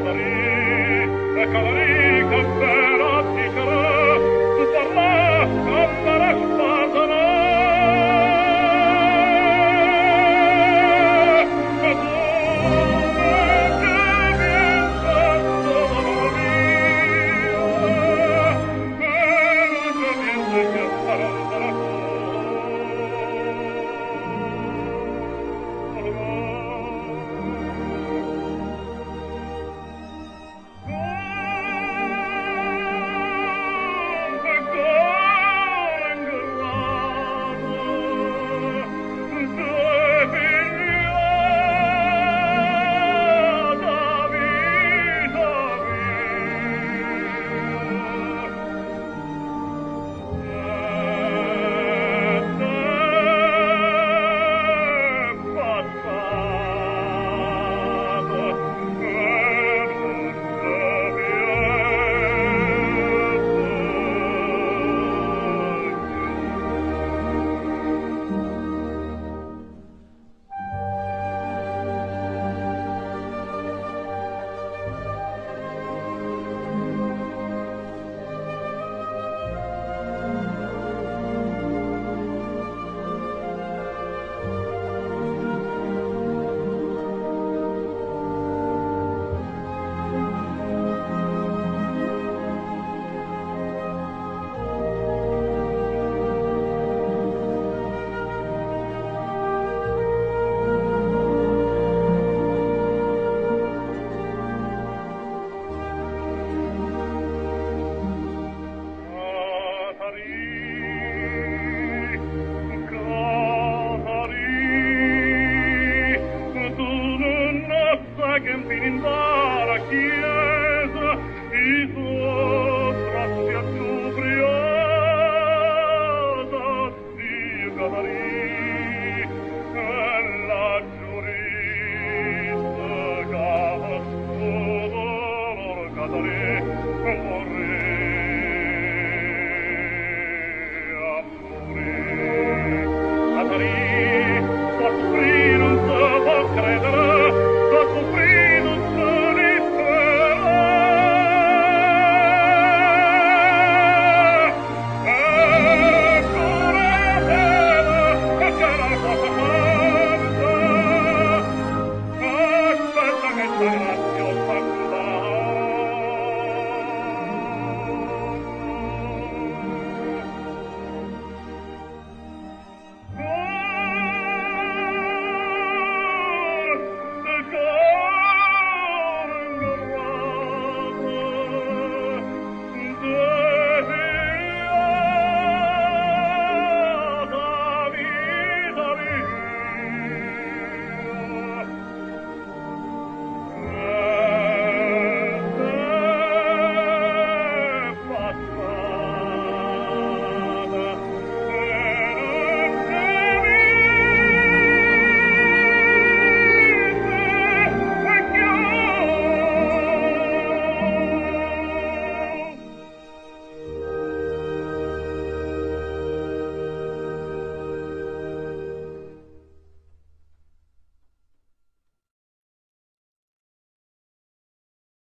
Cavalry, the Cavalry.